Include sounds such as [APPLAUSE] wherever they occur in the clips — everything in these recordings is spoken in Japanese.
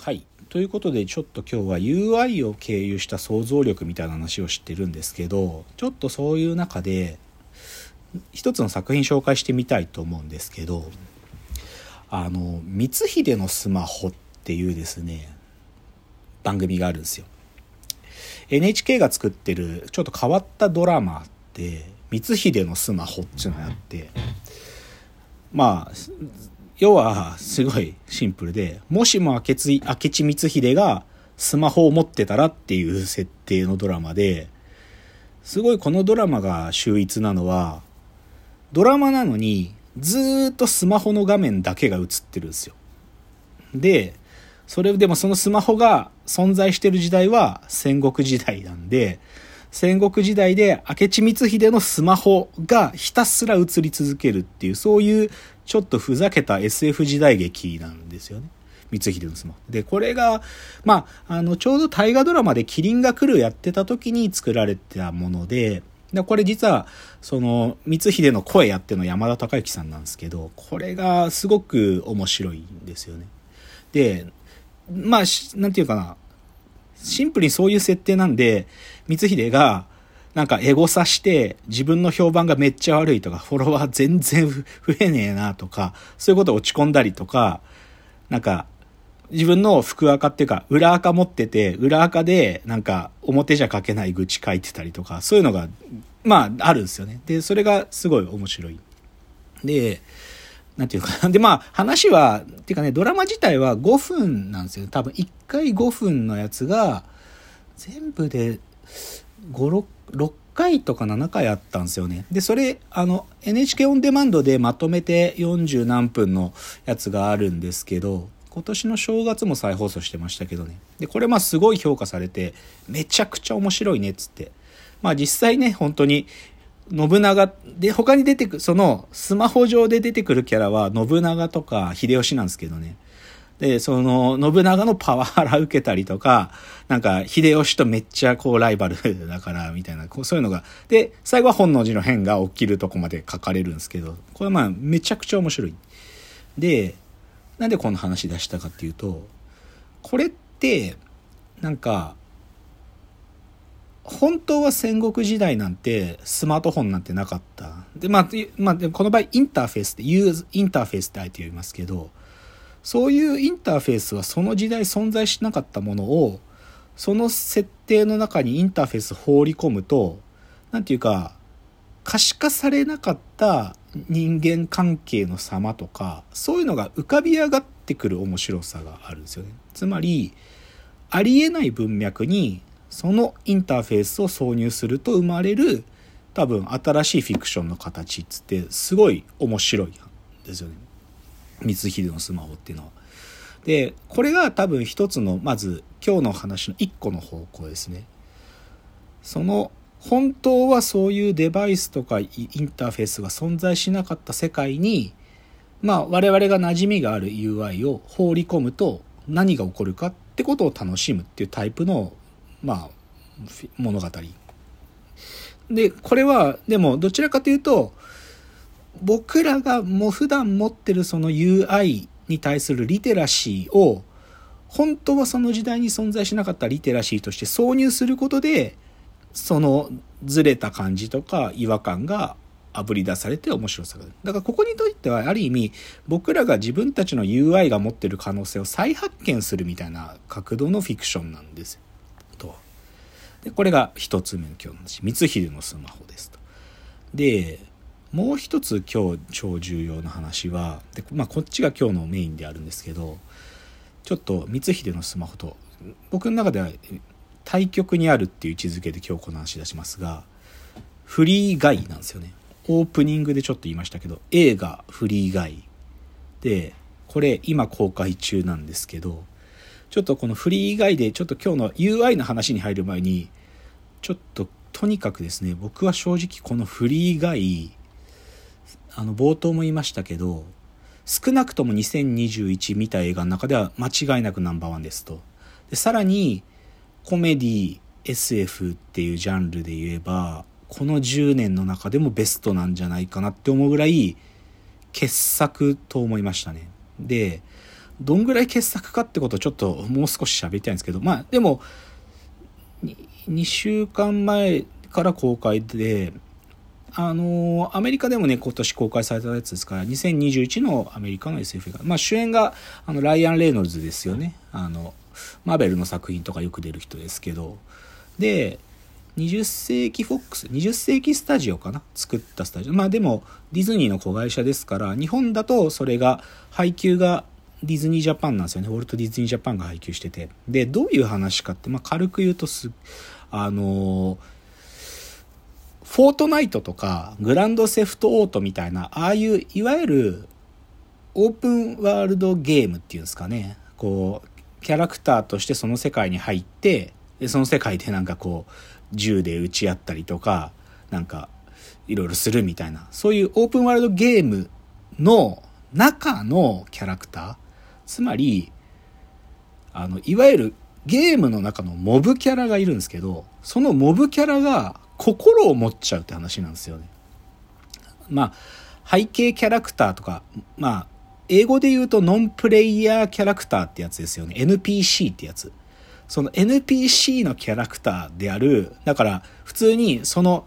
はい。ということで、ちょっと今日は UI を経由した想像力みたいな話をしてるんですけど、ちょっとそういう中で、一つの作品紹介してみたいと思うんですけど、あの、光秀のスマホっていうですね、番組があるんですよ。NHK が作ってるちょっと変わったドラマで、光秀のスマホっていうのがあって、まあ、要はすごいシンプルで、もしも明智光秀がスマホを持ってたらっていう設定のドラマで、すごいこのドラマが秀逸なのは、ドラマなのにずーっとスマホの画面だけが映ってるんですよ。で、それでもそのスマホが存在してる時代は戦国時代なんで、戦国時代で明智光秀のスマホがひたすら映り続けるっていう、そういうちょっとふざけた SF 時代劇なんですよね。光秀のスマホ。で、これが、まあ、あの、ちょうど大河ドラマでキリンが来るやってた時に作られてたもので、でこれ実は、その、光秀の声やっての山田孝之さんなんですけど、これがすごく面白いんですよね。で、まあ、なんていうかな、シンプルにそういう設定なんで、光秀が、なんかエゴサして自分の評判がめっちゃ悪いとか、フォロワー全然 [LAUGHS] 増えねえなとか、そういうこと落ち込んだりとか、なんか、自分の服赤っていうか、裏赤持ってて、裏赤で、なんか、表じゃ書けない愚痴書いてたりとか、そういうのが、まあ、あるんですよね。で、それがすごい面白い。で、なんていうかな。[LAUGHS] で、まあ、話は、っていうかね、ドラマ自体は5分なんですよ。多分、1回5分のやつが、全部で、5、6、6回とか7回あったんですよね。で、それ、あの、NHK オンデマンドでまとめて40何分のやつがあるんですけど、今年の正月も再放送してましたけどね。で、これまあすごい評価されて、めちゃくちゃ面白いねつって。まあ実際ね、本当に、信長で、他に出てく、そのスマホ上で出てくるキャラは信長とか秀吉なんですけどね。で、その、信長のパワハラ受けたりとか、なんか、秀吉とめっちゃこうライバルだから、みたいな、こうそういうのが。で、最後は本能寺の変が起きるとこまで書かれるんですけど、これはまあ、めちゃくちゃ面白い。で、なんでこの話出したかっていうと、これって、なんか、本当は戦国時代なんてスマートフォンなんてなかった。で、まあ、まあ、この場合インターフェースって、ユーズ、インターフェースってあえて言いますけど、そういうインターフェースはその時代存在しなかったものを、その設定の中にインターフェース放り込むと、なんていうか、可視化されなかった人間関係の様とか、そういうのが浮かび上がってくる面白さがあるんですよね。つまり、ありえない文脈にそのインターフェースを挿入すると生まれる多分新しいフィクションの形っつってすごい面白いんですよね。光秀のスマホっていうのは。で、これが多分一つの、まず今日の話の一個の方向ですね。その、本当はそういうデバイスとかインターフェースが存在しなかった世界に、まあ我々が馴染みがある UI を放り込むと何が起こるかってことを楽しむっていうタイプの、まあ、物語。で、これは、でもどちらかというと、僕らがもう普段持ってるその UI に対するリテラシーを本当はその時代に存在しなかったリテラシーとして挿入することでそのずれた感じとか違和感があぶり出されて面白さがだからここにとってはある意味僕らが自分たちの UI が持ってる可能性を再発見するみたいな角度のフィクションなんですと。でこれが一つ目の今日の話光秀のスマホですと。でもう一つ今日超重要な話はで、まあ、こっちが今日のメインであるんですけどちょっと光秀のスマホと僕の中では対極にあるっていう位置づけで今日この話出しますがフリーガイなんですよねオープニングでちょっと言いましたけど映画フリーガイでこれ今公開中なんですけどちょっとこのフリーガイでちょっと今日の UI の話に入る前にちょっととにかくですね僕は正直このフリーガイあの冒頭も言いましたけど少なくとも2021見た映画の中では間違いなくナンバーワンですと。でさらにコメディ SF っていうジャンルで言えばこの10年の中でもベストなんじゃないかなって思うぐらい傑作と思いましたね。でどんぐらい傑作かってことをちょっともう少し喋りたいんですけど、まあでも、2週間前から公開で、あのアメリカでもね、今年公開されたやつですから、2021のアメリカの SF が、まあ主演が、あの、ライアン・レイノルズですよね。あの、マーベルの作品とかよく出る人ですけど。で、20世紀フォックス、20世紀スタジオかな？作ったスタジオ。まあでも、ディズニーの子会社ですから、日本だとそれが、配給がディズニージャパンなんですよね。ウォルト・ディズニージャパンが配給してて。で、どういう話かって、まあ軽く言うとす、あのフォートナイトとかグランドセフトオートみたいな、ああいういわゆるオープンワールドゲームっていうんですかね。こう、キャラクターとしてその世界に入って、でその世界でなんかこう、銃で撃ち合ったりとか、なんか、いろいろするみたいな、そういうオープンワールドゲームの中のキャラクター、つまり、あの、いわゆるゲームの中のモブキャラがいるんですけど、そのモブキャラが心を持っちゃうって話なんですよね。まあ、背景キャラクターとか、まあ、英語で言うとノンプレイヤーキャラクターってやつですよね。NPC ってやつ。その NPC のキャラクターである、だから普通にその、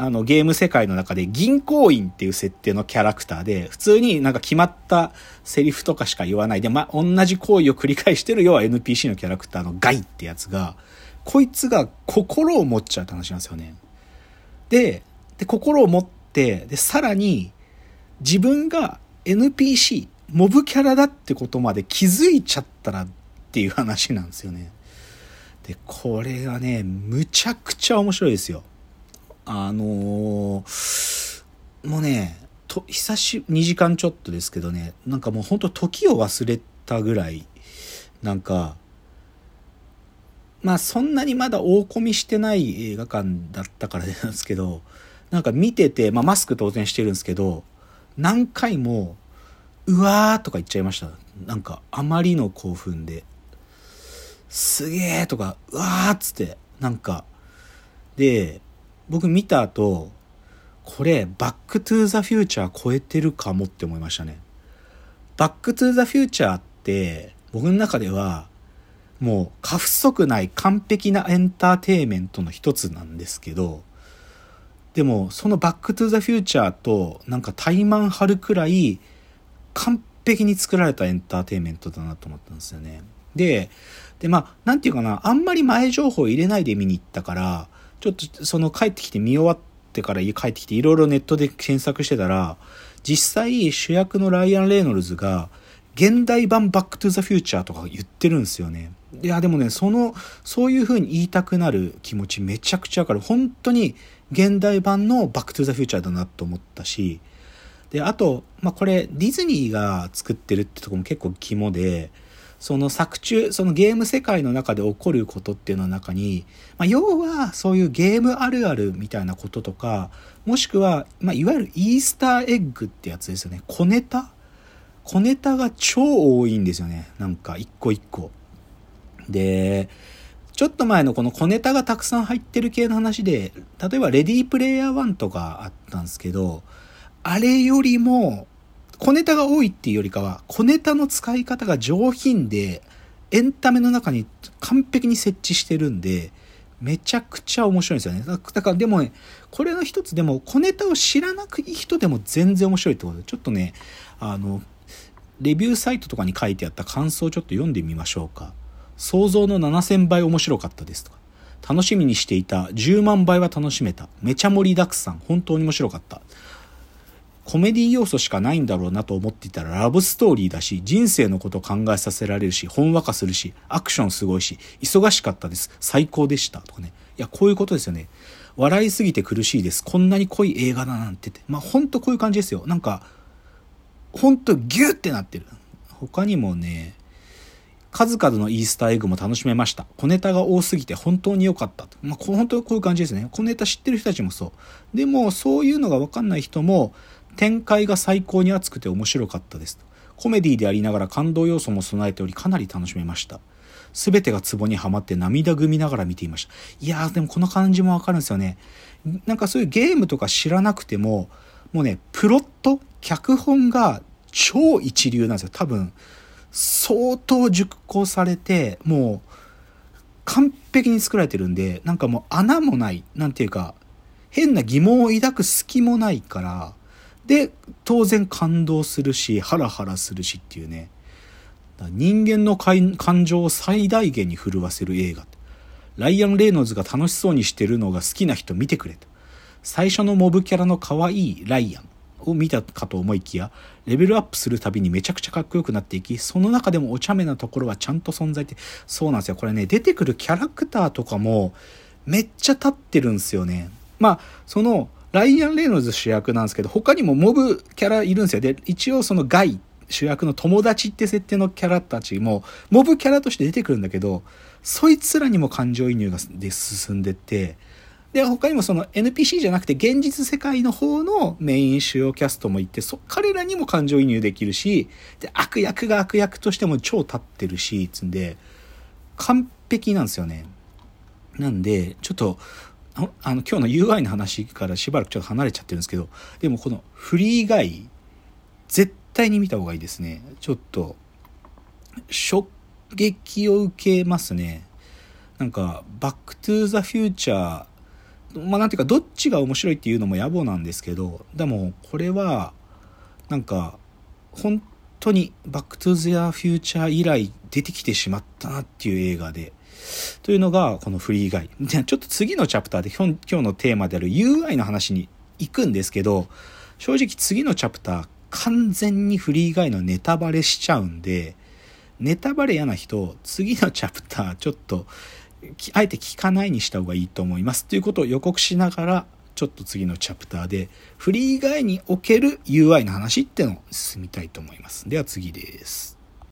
あのゲーム世界の中で銀行員っていう設定のキャラクターで、普通になんか決まったセリフとかしか言わないで、ま、同じ行為を繰り返してる要は NPC のキャラクターのガイってやつが、こいつが心を持っちゃうって話なんですよね。で、で心を持って、で、さらに自分が NPC、モブキャラだってことまで気づいちゃったらっていう話なんですよね。で、これがね、むちゃくちゃ面白いですよ。あのー、もうね、と、久し、2時間ちょっとですけどね、なんかもうほんと時を忘れたぐらい、なんか、まあそんなにまだ大込みしてない映画館だったからなんですけど、なんか見てて、まあマスク当然してるんですけど、何回も、うわーとか言っちゃいました。なんかあまりの興奮で。すげーとか、うわーっつって、なんか、で、僕見た後、これ、バックトゥーザフューチャー超えてるかもって思いましたね。バックトゥーザフューチャーって、僕の中では、もう過不足ない完璧なエンターテイメントの一つなんですけど、でもそのバックトゥザフューチャーとなんかタイマン張るくらい完璧に作られたエンターテイメントだなと思ったんですよね。で、でまあ、なんていうかな、あんまり前情報入れないで見に行ったから、ちょっとその帰ってきて見終わってから家帰ってきていろいろネットで検索してたら、実際主役のライアン・レイノルズが現代版バックトゥザフューチャーとか言ってるんですよね。いや、でもね、その、そういう風に言いたくなる気持ちめちゃくちゃわかる。本当に現代版のバックトゥザフューチャーだなと思ったし、で、あと、まあ、これ、ディズニーが作ってるってとこも結構肝で、その作中、そのゲーム世界の中で起こることっていうの中に、まあ、要はそういうゲームあるあるみたいなこととか、もしくは、まあ、いわゆるイースターエッグってやつですよね。小ネタ？小ネタが超多いんですよね。なんか、一個一個。で、ちょっと前のこの小ネタがたくさん入ってる系の話で、例えばレディープレイヤー1とかあったんですけど、あれよりも、小ネタが多いっていうよりかは、小ネタの使い方が上品で、エンタメの中に完璧に設置してるんで、めちゃくちゃ面白いんですよね。だからでもね、これの一つでも、小ネタを知らなくいい人でも全然面白いってことで、ちょっとね、あの、レビューサイトとかに書いてあった感想をちょっと読んでみましょうか。想像の7000倍面白かったですとか。楽しみにしていた10万倍は楽しめた。めちゃ盛りだくさん。本当に面白かった。コメディ要素しかないんだろうなと思っていたらラブストーリーだし、人生のこと考えさせられるし、ほんわかするし、アクションすごいし、忙しかったです。最高でした。とかね。いや、こういうことですよね。笑いすぎて苦しいです。こんなに濃い映画だなんてって。まあ、ほんとこういう感じですよ。なんか、ほんとギューってなってる。他にもね、数々のイースターエッグも楽しめました。小ネタが多すぎて本当に良かった。まあ、本当こういう感じですね。小ネタ知ってる人たちもそう。でも、そういうのがわかんない人も、展開が最高に熱くて面白かったです。コメディでありながら感動要素も備えており、かなり楽しめました。すべてがツボにはまって涙ぐみながら見ていました。いやー、でもこの感じもわかるんですよね。なんかそういうゲームとか知らなくても、もうね、プロット、脚本が超一流なんですよ。多分、相当熟考されて、もう完璧に作られてるんで、なんかもう穴もない、なんていうか、変な疑問を抱く隙もないから、で、当然感動するし、ハラハラするしっていうね。人間の感情を最大限に震わせる映画。ライアン・レイノーズが楽しそうにしてるのが好きな人見てくれと。最初のモブキャラの可愛いライアンを見たかと思いきや、レベルアップするたびにめちゃくちゃかっこよくなっていき、その中でもお茶目なところはちゃんと存在って、そうなんですよ。これね、出てくるキャラクターとかもめっちゃ立ってるんですよね。まあ、その、ライアン・レイノルズ主役なんですけど、他にもモブキャラいるんですよ。で、一応そのガイ主役の友達って設定のキャラたちも、モブキャラとして出てくるんだけど、そいつらにも感情移入がで進んでって、で、他にもその NPC じゃなくて現実世界の方のメイン主要キャストもいて、そ、彼らにも感情移入できるし、で、悪役が悪役としても超立ってるし、つんで、完璧なんですよね。なんで、ちょっと、あの、今日の UI の話からしばらくちょっと離れちゃってるんですけど、でもこのフリーガイ、絶対に見た方がいいですね。ちょっと、衝撃を受けますね。なんか、バックトゥーザフューチャーまあなんていうかどっちが面白いっていうのも野暮なんですけどでもこれはなんか本当にバックトゥーザフューチャー以来出てきてしまったなっていう映画でというのがこのフリーガイじゃちょっと次のチャプターで今日のテーマである UI の話に行くんですけど正直次のチャプター完全にフリーガイのネタバレしちゃうんでネタバレ嫌な人次のチャプターちょっとあえて聞かないにした方がいいと思います。ということを予告しながら、ちょっと次のチャプターで、フリー以外における UI の話っていうのを進みたいと思います。では次です。